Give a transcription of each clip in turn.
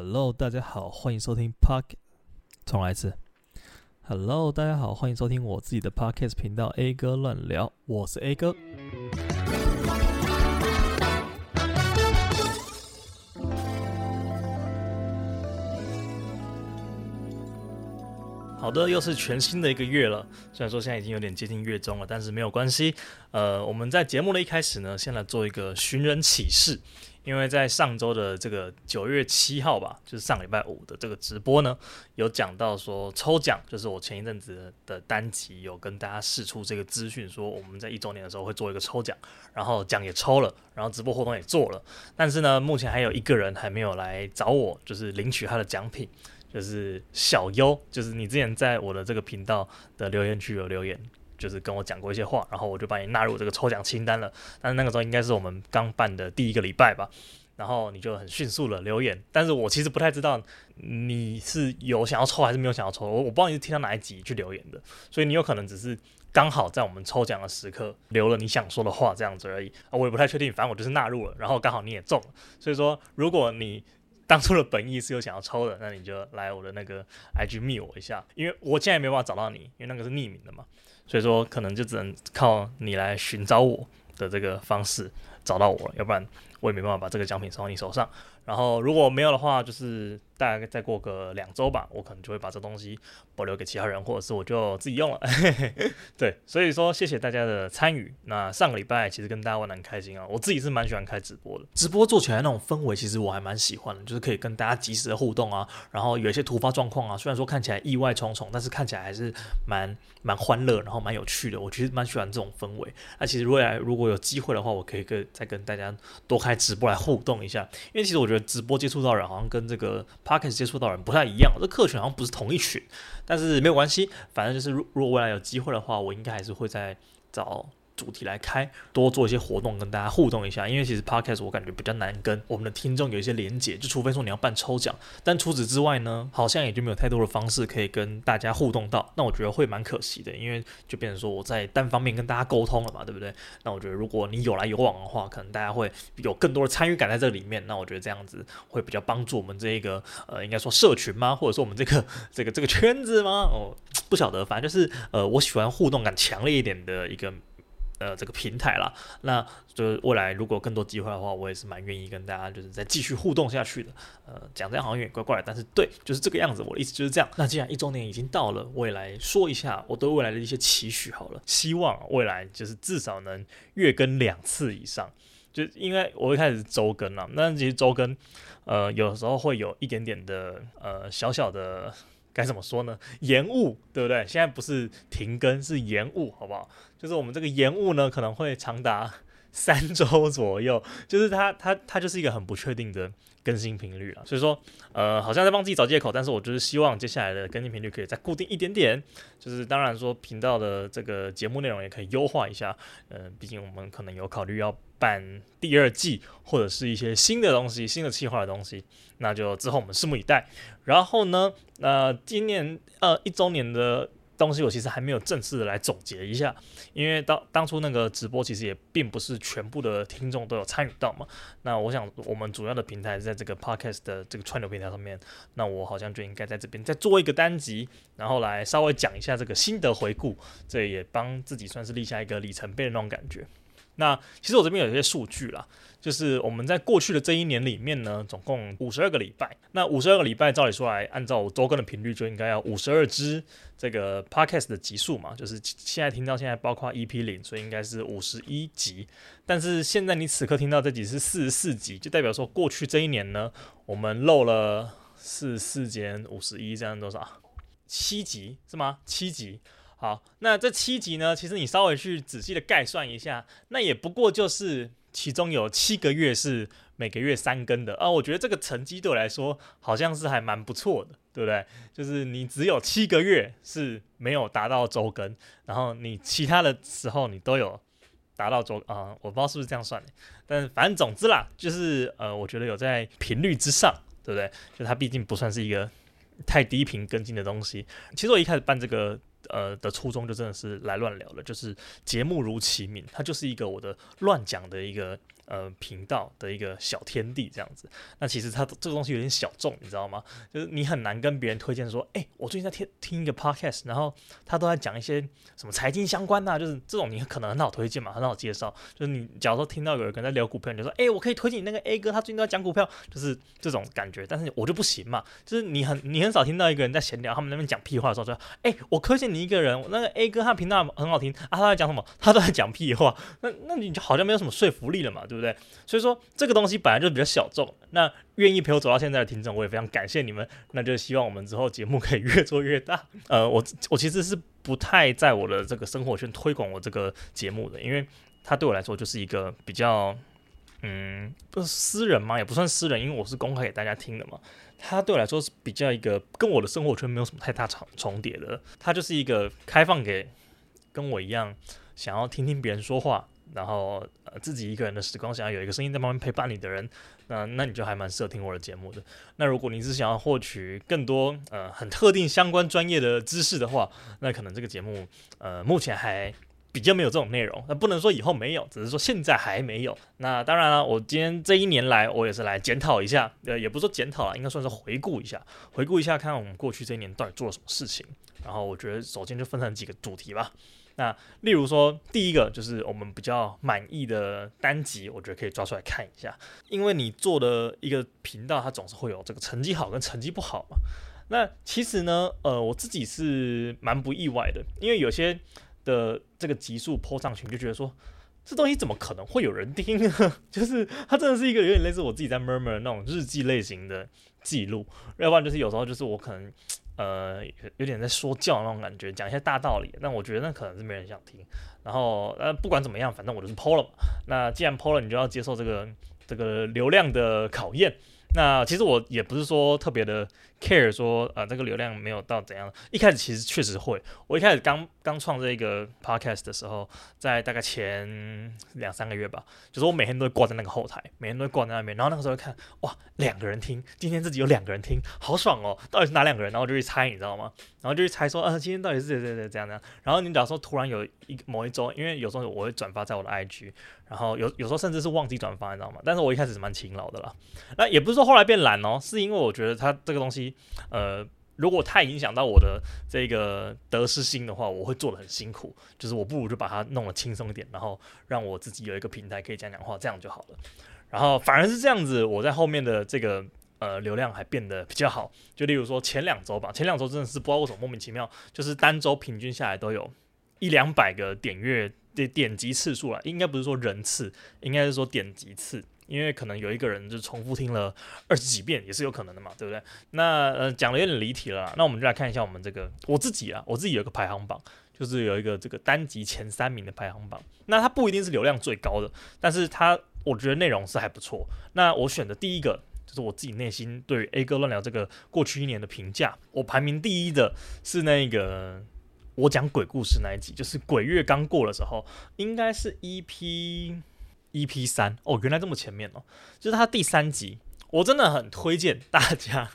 Hello，大家好，欢迎收听 Park 重来一次。Hello，大家好，欢迎收听我自己的 Podcast 频道 A 哥乱聊，我是 A 哥。好的，又是全新的一个月了。虽然说现在已经有点接近月中了，但是没有关系。呃，我们在节目的一开始呢，先来做一个寻人启事。因为在上周的这个九月七号吧，就是上礼拜五的这个直播呢，有讲到说抽奖，就是我前一阵子的单集有跟大家释出这个资讯，说我们在一周年的时候会做一个抽奖，然后奖也抽了，然后直播活动也做了。但是呢，目前还有一个人还没有来找我，就是领取他的奖品。就是小优，就是你之前在我的这个频道的留言区有留言，就是跟我讲过一些话，然后我就把你纳入这个抽奖清单了。但是那个时候应该是我们刚办的第一个礼拜吧，然后你就很迅速的留言，但是我其实不太知道你是有想要抽还是没有想要抽，我我不知道你是听到哪一集去留言的，所以你有可能只是刚好在我们抽奖的时刻留了你想说的话这样子而已啊，我也不太确定，反正我就是纳入了，然后刚好你也中了，所以说如果你。当初的本意是有想要抽的，那你就来我的那个 IG 密我一下，因为我现在也没办法找到你，因为那个是匿名的嘛，所以说可能就只能靠你来寻找我的这个方式找到我，要不然我也没办法把这个奖品送到你手上。然后如果没有的话，就是大概再过个两周吧，我可能就会把这东西保留给其他人，或者是我就自己用了。对，所以说谢谢大家的参与。那上个礼拜其实跟大家玩得很开心啊，我自己是蛮喜欢开直播的，直播做起来那种氛围，其实我还蛮喜欢的，就是可以跟大家及时的互动啊，然后有一些突发状况啊，虽然说看起来意外重重，但是看起来还是蛮蛮欢乐，然后蛮有趣的。我其实蛮喜欢这种氛围。那其实未来如果有机会的话，我可以跟再跟大家多开直播来互动一下，因为其实我觉得。直播接触到人好像跟这个 Podcast 接触到人不太一样，这客群好像不是同一群，但是没有关系，反正就是如如果未来有机会的话，我应该还是会再找。主题来开，多做一些活动跟大家互动一下，因为其实 Podcast 我感觉比较难跟我们的听众有一些连接，就除非说你要办抽奖，但除此之外呢，好像也就没有太多的方式可以跟大家互动到，那我觉得会蛮可惜的，因为就变成说我在单方面跟大家沟通了嘛，对不对？那我觉得如果你有来有往的话，可能大家会有更多的参与感在这里面，那我觉得这样子会比较帮助我们这一个呃，应该说社群吗？或者说我们这个 这个这个圈子吗？哦，不晓得，反正就是呃，我喜欢互动感强烈一点的一个。呃，这个平台啦，那就是未来如果更多机会的话，我也是蛮愿意跟大家就是再继续互动下去的。呃，讲这样好像有点怪怪的，但是对，就是这个样子。我的意思就是这样。那既然一周年已经到了，我也来说一下我对未来的一些期许好了。希望未来就是至少能月更两次以上，就因为我一开始周更了，那其实周更，呃，有时候会有一点点的呃小小的。该怎么说呢？延误，对不对？现在不是停更，是延误，好不好？就是我们这个延误呢，可能会长达三周左右。就是它，它，它就是一个很不确定的更新频率了。所以说，呃，好像在帮自己找借口。但是我就是希望接下来的更新频率可以再固定一点点。就是当然说，频道的这个节目内容也可以优化一下。嗯、毕竟我们可能有考虑要办第二季，或者是一些新的东西、新的计划的东西。那就之后我们拭目以待。然后呢，呃，今年呃一周年的东西，我其实还没有正式的来总结一下，因为当当初那个直播其实也并不是全部的听众都有参与到嘛。那我想我们主要的平台是在这个 Podcast 的这个串流平台上面，那我好像就应该在这边再做一个单集，然后来稍微讲一下这个心得回顾，这也帮自己算是立下一个里程碑的那种感觉。那其实我这边有一些数据啦，就是我们在过去的这一年里面呢，总共五十二个礼拜。那五十二个礼拜，照理说来，按照我周更的频率，就应该要五十二支这个 podcast 的集数嘛，就是现在听到现在包括 EP 零，所以应该是五十一集。但是现在你此刻听到这集是四十四集，就代表说过去这一年呢，我们漏了四十四减五十一，这样多少？七集是吗？七集。好，那这七集呢？其实你稍微去仔细的概算一下，那也不过就是其中有七个月是每个月三更的啊。我觉得这个成绩对我来说好像是还蛮不错的，对不对？就是你只有七个月是没有达到周更，然后你其他的时候你都有达到周啊。我不知道是不是这样算的，但反正总之啦，就是呃，我觉得有在频率之上，对不对？就它毕竟不算是一个太低频跟进的东西。其实我一开始办这个。呃的初衷就真的是来乱聊了，就是节目如其名，它就是一个我的乱讲的一个呃，频道的一个小天地这样子，那其实它这个东西有点小众，你知道吗？就是你很难跟别人推荐说，哎、我最近在听听一个 podcast，然后他都在讲一些什么财经相关的、啊，就是这种你可能很好推荐嘛，很好介绍。就是你假如说听到有人在聊股票，你就说，哎、我可以推荐你那个 A 哥，他最近都在讲股票，就是这种感觉。但是我就不行嘛，就是你很你很少听到一个人在闲聊，他们那边讲屁话的时候说，哎、我推荐你一个人，那个 A 哥他频道很好听啊，他在讲什么？他都在讲屁话，那那你就好像没有什么说服力了嘛，对不对？所以说这个东西本来就比较小众，那愿意陪我走到现在的听众，我也非常感谢你们。那就希望我们之后节目可以越做越大。呃，我我其实是不太在我的这个生活圈推广我这个节目的，因为它对我来说就是一个比较嗯，不是私人嘛，也不算私人，因为我是公开给大家听的嘛。它对我来说是比较一个跟我的生活圈没有什么太大重重叠的，它就是一个开放给跟我一样想要听听别人说话。然后呃，自己一个人的时光，想要有一个声音在旁边陪伴你的人，那那你就还蛮适合听我的节目的。那如果你是想要获取更多呃很特定相关专业的知识的话，那可能这个节目呃目前还比较没有这种内容。那不能说以后没有，只是说现在还没有。那当然了，我今天这一年来，我也是来检讨一下，呃，也不说检讨了，应该算是回顾一下，回顾一下看我们过去这一年到底做了什么事情。然后我觉得首先就分成几个主题吧。那例如说，第一个就是我们比较满意的单集，我觉得可以抓出来看一下。因为你做的一个频道，它总是会有这个成绩好跟成绩不好嘛。那其实呢，呃，我自己是蛮不意外的，因为有些的这个集数 po 上去，就觉得说，这东西怎么可能会有人听呢？就是它真的是一个有点类似我自己在 murmur 那种日记类型的记录，要不然就是有时候就是我可能。呃，有点在说教那种感觉，讲一些大道理，那我觉得那可能是没人想听。然后，呃，不管怎么样，反正我就是 PO 了嘛。那既然 PO 了，你就要接受这个这个流量的考验。那其实我也不是说特别的 care，说呃这个流量没有到怎样。一开始其实确实会，我一开始刚刚创这个 podcast 的时候，在大概前两三个月吧，就是我每天都会挂在那个后台，每天都会挂在那边。然后那个时候看，哇，两个人听，今天自己有两个人听，好爽哦！到底是哪两个人？然后就去猜，你知道吗？然后就去猜说，呃，今天到底是谁谁谁这样怎样。然后你假如说突然有一某一周，因为有时候我会转发在我的 IG。然后有有时候甚至是忘记转发，你知道吗？但是我一开始是蛮勤劳的啦。那也不是说后来变懒哦，是因为我觉得它这个东西，呃，如果太影响到我的这个得失心的话，我会做得很辛苦。就是我不如就把它弄得轻松一点，然后让我自己有一个平台可以讲讲话，这样就好了。然后反而是这样子，我在后面的这个呃流量还变得比较好。就例如说前两周吧，前两周真的是不知道为什么莫名其妙，就是单周平均下来都有一两百个点阅。的点击次数了，应该不是说人次，应该是说点击次，因为可能有一个人就重复听了二十几遍，也是有可能的嘛，对不对？那呃讲的有点离题了，那我们就来看一下我们这个我自己啊，我自己有个排行榜，就是有一个这个单集前三名的排行榜。那它不一定是流量最高的，但是它我觉得内容是还不错。那我选的第一个就是我自己内心对于 A 哥乱聊这个过去一年的评价，我排名第一的是那个。我讲鬼故事那一集，就是鬼月刚过的时候，应该是 EP EP 三哦，原来这么前面哦，就是它第三集，我真的很推荐大家，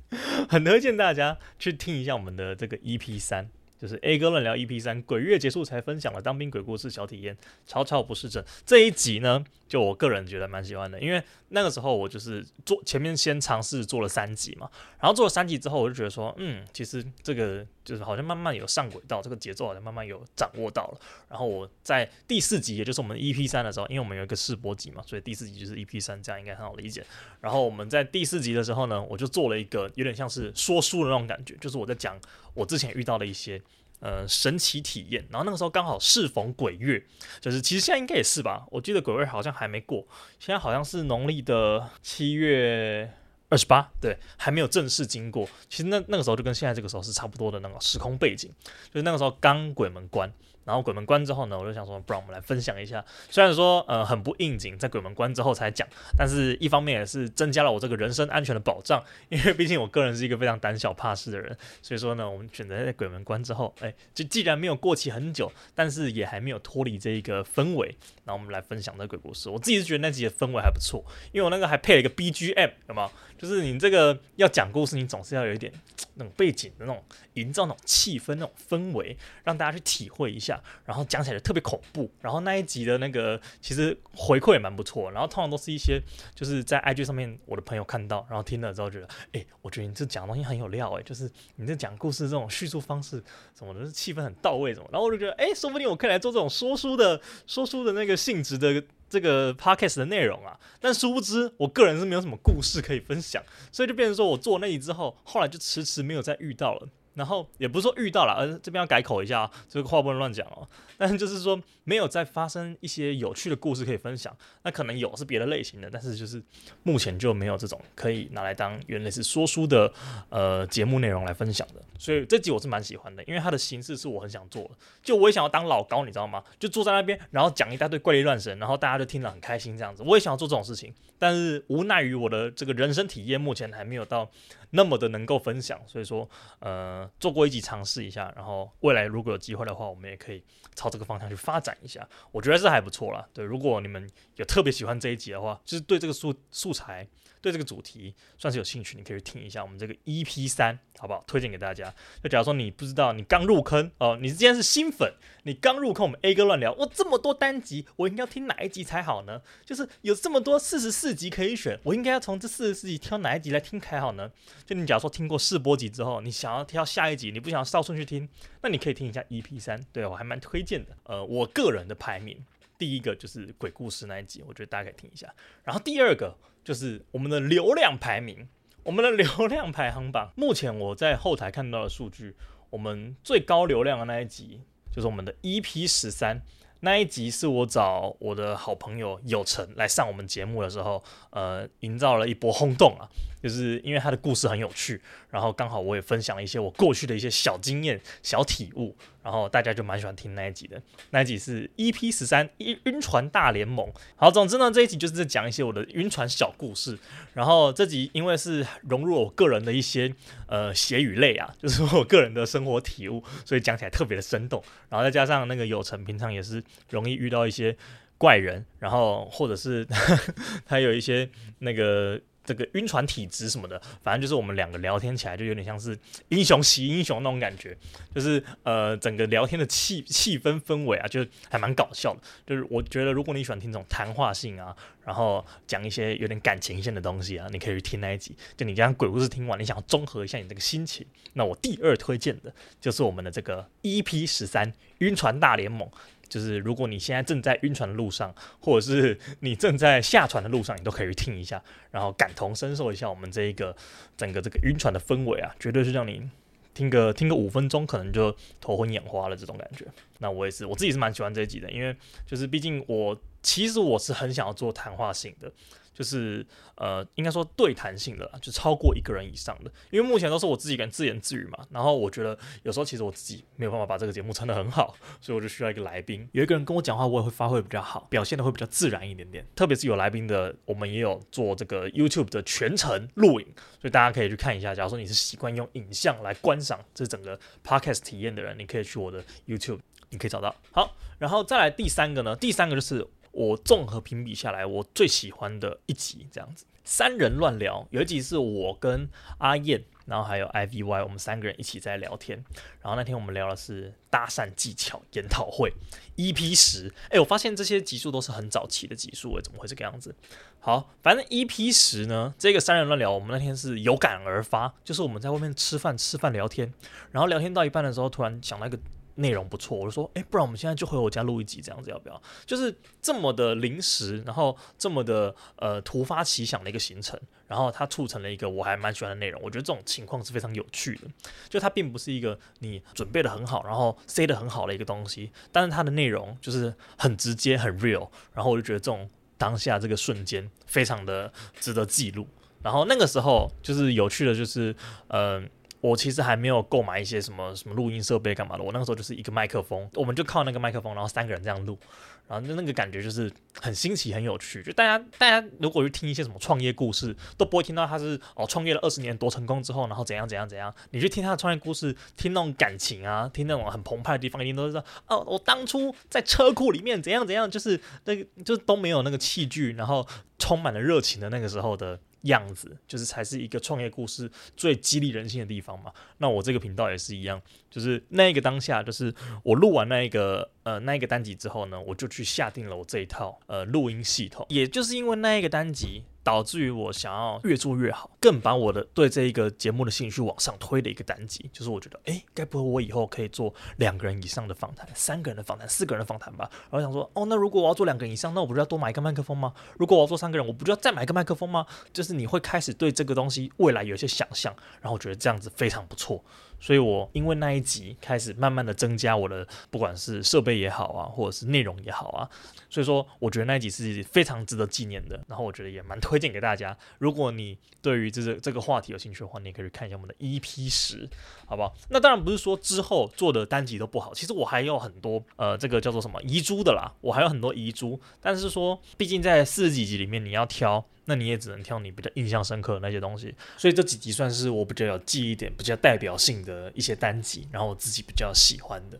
很推荐大家去听一下我们的这个 EP 三。就是 A 哥乱聊 EP 三，鬼月结束才分享了当兵鬼故事小体验，超超不是真。这一集呢，就我个人觉得蛮喜欢的，因为那个时候我就是做前面先尝试做了三集嘛，然后做了三集之后，我就觉得说，嗯，其实这个就是好像慢慢有上轨道，这个节奏好像慢慢有掌握到了。然后我在第四集，也就是我们 EP 三的时候，因为我们有一个试播集嘛，所以第四集就是 EP 三，这样应该很好理解。然后我们在第四集的时候呢，我就做了一个有点像是说书的那种感觉，就是我在讲我之前遇到的一些。呃，神奇体验，然后那个时候刚好适逢鬼月，就是其实现在应该也是吧，我记得鬼月好像还没过，现在好像是农历的七月二十八，对，还没有正式经过。其实那那个时候就跟现在这个时候是差不多的那个时空背景，就是那个时候刚鬼门关。然后鬼门关之后呢，我就想说，不然我们来分享一下。虽然说呃很不应景，在鬼门关之后才讲，但是一方面也是增加了我这个人身安全的保障。因为毕竟我个人是一个非常胆小怕事的人，所以说呢，我们选择在鬼门关之后，哎，就既然没有过期很久，但是也还没有脱离这一个氛围，那我们来分享这个鬼故事。我自己是觉得那集的氛围还不错，因为我那个还配了一个 BGM，有没有？就是你这个要讲故事，你总是要有一点。那种背景的那种营造那种气氛、那种氛围，让大家去体会一下。然后讲起来特别恐怖。然后那一集的那个其实回馈也蛮不错。然后通常都是一些就是在 IG 上面我的朋友看到，然后听了之后觉得，哎、我觉得你这讲东西很有料，哎，就是你这讲故事这种叙述方式什么的，气氛很到位，什么。然后我就觉得，哎、说不定我可以来做这种说书的说书的那个性质的。这个 podcast 的内容啊，但殊不知我个人是没有什么故事可以分享，所以就变成说我做那集之后，后来就迟迟没有再遇到了。然后也不是说遇到了，而这边要改口一下，这个话不能乱讲哦。但就是说没有再发生一些有趣的故事可以分享，那可能有是别的类型的，但是就是目前就没有这种可以拿来当原来是说书的呃节目内容来分享的。所以这集我是蛮喜欢的，因为它的形式是我很想做的，就我也想要当老高，你知道吗？就坐在那边，然后讲一大堆怪力乱神，然后大家就听得很开心这样子。我也想要做这种事情，但是无奈于我的这个人生体验目前还没有到那么的能够分享，所以说呃。做过一集尝试一下，然后未来如果有机会的话，我们也可以朝这个方向去发展一下，我觉得是还不错啦。对，如果你们有特别喜欢这一集的话，就是对这个素素材。对这个主题算是有兴趣，你可以去听一下我们这个 EP 三，好不好？推荐给大家。就假如说你不知道，你刚入坑哦，你今天是新粉，你刚入坑我们 A 哥乱聊，我这么多单集，我应该要听哪一集才好呢？就是有这么多四十四集可以选，我应该要从这四十四集挑哪一集来听才好呢？就你假如说听过试播集之后，你想要挑下一集，你不想要照顺序听，那你可以听一下 EP 三，对，我还蛮推荐的。呃，我个人的排名，第一个就是鬼故事那一集，我觉得大家可以听一下。然后第二个。就是我们的流量排名，我们的流量排行榜，目前我在后台看到的数据，我们最高流量的那一集就是我们的 EP 十三，那一集是我找我的好朋友有成来上我们节目的时候，呃，营造了一波轰动啊。就是因为他的故事很有趣，然后刚好我也分享了一些我过去的一些小经验、小体悟，然后大家就蛮喜欢听那一集的。那一集是 EP 十三晕晕船大联盟。好，总之呢，这一集就是在讲一些我的晕船小故事。然后这集因为是融入我个人的一些呃血与泪啊，就是我个人的生活体悟，所以讲起来特别的生动。然后再加上那个有成平常也是容易遇到一些怪人，然后或者是 他有一些那个。这个晕船体质什么的，反正就是我们两个聊天起来就有点像是英雄惜英雄那种感觉，就是呃整个聊天的气气氛氛围啊，就还蛮搞笑的。就是我觉得如果你喜欢听这种谈话性啊，然后讲一些有点感情线的东西啊，你可以去听那一集。就你这样鬼故事听完，你想要综合一下你这个心情，那我第二推荐的就是我们的这个 EP 十三晕船大联盟。就是如果你现在正在晕船的路上，或者是你正在下船的路上，你都可以去听一下，然后感同身受一下我们这一个整个这个晕船的氛围啊，绝对是让你听个听个五分钟，可能就头昏眼花了这种感觉。那我也是，我自己是蛮喜欢这一集的，因为就是毕竟我其实我是很想要做谈话型的。就是呃，应该说对谈性的，就超过一个人以上的，因为目前都是我自己跟自言自语嘛。然后我觉得有时候其实我自己没有办法把这个节目撑得很好，所以我就需要一个来宾，有一个人跟我讲话，我也会发挥比较好，表现的会比较自然一点点。特别是有来宾的，我们也有做这个 YouTube 的全程录影，所以大家可以去看一下。假如说你是习惯用影像来观赏这整个 Podcast 体验的人，你可以去我的 YouTube，你可以找到。好，然后再来第三个呢，第三个就是。我综合评比下来，我最喜欢的一集这样子，三人乱聊。有一集是我跟阿燕，然后还有 IVY，我们三个人一起在聊天。然后那天我们聊的是搭讪技巧研讨会，EP 十。哎，我发现这些集数都是很早期的集数，哎，怎么会这个样子？好，反正 EP 十呢，这个三人乱聊，我们那天是有感而发，就是我们在外面吃饭，吃饭聊天，然后聊天到一半的时候，突然想到一个。内容不错，我就说，诶，不然我们现在就回我家录一集，这样子要不要？就是这么的临时，然后这么的呃突发奇想的一个行程，然后它促成了一个我还蛮喜欢的内容。我觉得这种情况是非常有趣的，就它并不是一个你准备的很好，然后塞的很好的一个东西，但是它的内容就是很直接、很 real，然后我就觉得这种当下这个瞬间非常的值得记录。然后那个时候就是有趣的，就是嗯。我其实还没有购买一些什么什么录音设备干嘛的，我那个时候就是一个麦克风，我们就靠那个麦克风，然后三个人这样录，然后那那个感觉就是很新奇、很有趣。就大家大家如果去听一些什么创业故事，都不会听到他是哦创业了二十年多成功之后，然后怎样怎样怎样。你去听他的创业故事，听那种感情啊，听那种很澎湃的地方，一定都是说哦，我当初在车库里面怎样怎样，就是那个就是都没有那个器具，然后充满了热情的那个时候的样子，就是才是一个创业故事最激励人心的地方嘛。那我这个频道也是一样，就是那一个当下，就是我录完那一个呃那一个单集之后呢，我就去下定了我这一套呃录音系统，也就是因为那一个单集。导致于我想要越做越好，更把我的对这一个节目的兴趣往上推的一个单集，就是我觉得，诶，该不会我以后可以做两个人以上的访谈，三个人的访谈，四个人的访谈吧？然后想说，哦，那如果我要做两个人以上，那我不是要多买一个麦克风吗？如果我要做三个人，我不就要再买一个麦克风吗？就是你会开始对这个东西未来有一些想象，然后我觉得这样子非常不错。所以我因为那一集开始慢慢的增加我的不管是设备也好啊，或者是内容也好啊，所以说我觉得那一集是非常值得纪念的。然后我觉得也蛮推荐给大家，如果你对于这个这个话题有兴趣的话，你可以看一下我们的 EP 十，好不好？那当然不是说之后做的单集都不好，其实我还有很多呃这个叫做什么遗珠的啦，我还有很多遗珠，但是说毕竟在四十几集里面你要挑。那你也只能挑你比较印象深刻的那些东西，所以这几集算是我比较有记忆点、比较代表性的一些单集，然后我自己比较喜欢的。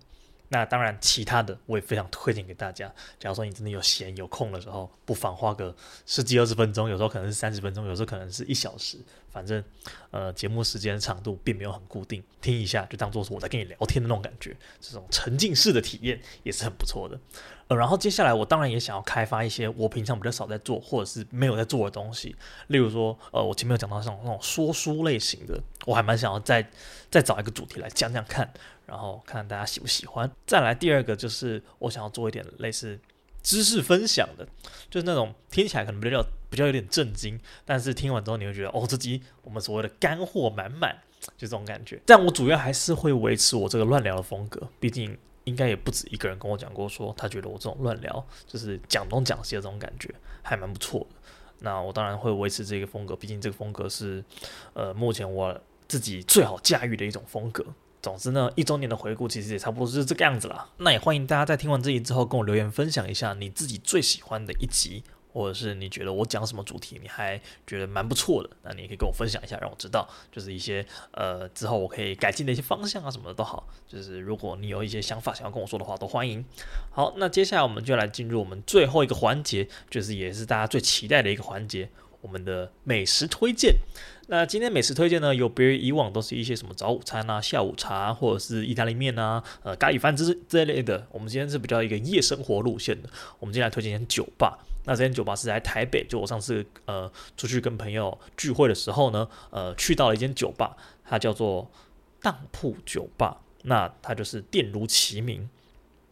那当然，其他的我也非常推荐给大家。假如说你真的有闲有空的时候，不妨花个十几二十分钟，有时候可能是三十分钟，有时候可能是一小时，反正呃节目时间长度并没有很固定，听一下就当做是我在跟你聊天的那种感觉，这种沉浸式的体验也是很不错的。呃，然后接下来我当然也想要开发一些我平常比较少在做或者是没有在做的东西，例如说，呃，我前面有讲到像那种说书类型的，我还蛮想要再再找一个主题来讲讲看，然后看看大家喜不喜欢。再来第二个就是我想要做一点类似知识分享的，就是那种听起来可能比较比较有点震惊，但是听完之后你会觉得哦，这集我们所谓的干货满满，就这种感觉。但我主要还是会维持我这个乱聊的风格，毕竟。应该也不止一个人跟我讲过，说他觉得我这种乱聊，就是讲东讲西的这种感觉，还蛮不错的。那我当然会维持这个风格，毕竟这个风格是，呃，目前我自己最好驾驭的一种风格。总之呢，一周年的回顾其实也差不多是这个样子啦。那也欢迎大家在听完这集之后，跟我留言分享一下你自己最喜欢的一集。或者是你觉得我讲什么主题你还觉得蛮不错的，那你也可以跟我分享一下，让我知道，就是一些呃之后我可以改进的一些方向啊什么的都好。就是如果你有一些想法想要跟我说的话，都欢迎。好，那接下来我们就来进入我们最后一个环节，就是也是大家最期待的一个环节，我们的美食推荐。那今天美食推荐呢，有别于以往都是一些什么早午餐啊、下午茶或者是意大利面啊、呃咖喱饭之这类的，我们今天是比较一个夜生活路线的。我们今天来推荐一间酒吧。那这间酒吧是在台北，就我上次呃出去跟朋友聚会的时候呢，呃去到了一间酒吧，它叫做当铺酒吧，那它就是店如其名。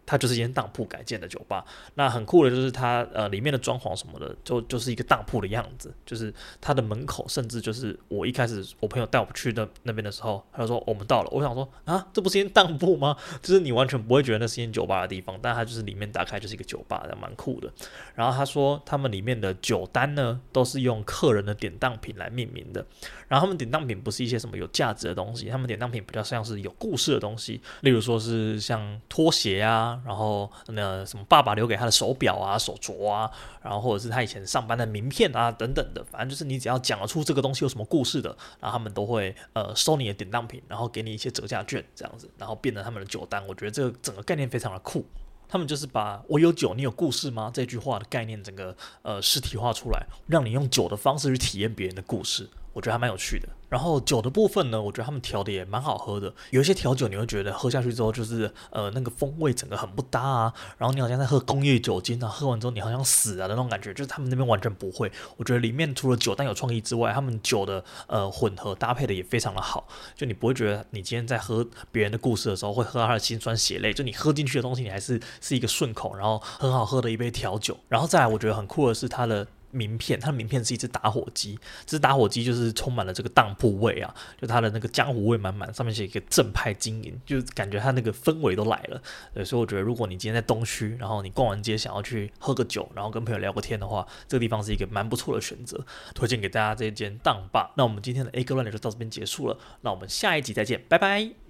它就是一间当铺改建的酒吧，那很酷的就是它呃里面的装潢什么的，就就是一个当铺的样子，就是它的门口甚至就是我一开始我朋友带我去的那边的时候，他就说我们到了，我想说啊，这不是一间当铺吗？就是你完全不会觉得那是一间酒吧的地方，但它就是里面打开就是一个酒吧，蛮酷的。然后他说他们里面的酒单呢都是用客人的典当品来命名的，然后他们典当品不是一些什么有价值的东西，他们典当品比较像是有故事的东西，例如说是像拖鞋啊。然后那什么，爸爸留给他的手表啊、手镯啊，然后或者是他以前上班的名片啊等等的，反正就是你只要讲得出这个东西有什么故事的，然后他们都会呃收你的典当品，然后给你一些折价券这样子，然后变成他们的酒单。我觉得这个整个概念非常的酷，他们就是把我有酒，你有故事吗？这句话的概念整个呃实体化出来，让你用酒的方式去体验别人的故事。我觉得还蛮有趣的。然后酒的部分呢，我觉得他们调的也蛮好喝的。有一些调酒你会觉得喝下去之后就是呃那个风味整个很不搭啊，然后你好像在喝工业酒精啊，喝完之后你好像死啊的那种感觉，就是他们那边完全不会。我觉得里面除了酒单有创意之外，他们酒的呃混合搭配的也非常的好，就你不会觉得你今天在喝别人的故事的时候会喝到他的辛酸血泪，就你喝进去的东西你还是是一个顺口，然后很好喝的一杯调酒。然后再来我觉得很酷的是它的。名片，它的名片是一只打火机，这只打火机就是充满了这个当铺味啊，就它的那个江湖味满满，上面写一个正派经营，就感觉它那个氛围都来了。对，所以我觉得如果你今天在东区，然后你逛完街想要去喝个酒，然后跟朋友聊个天的话，这个地方是一个蛮不错的选择，推荐给大家这间当吧。那我们今天的 A 哥乱聊就到这边结束了，那我们下一集再见，拜拜。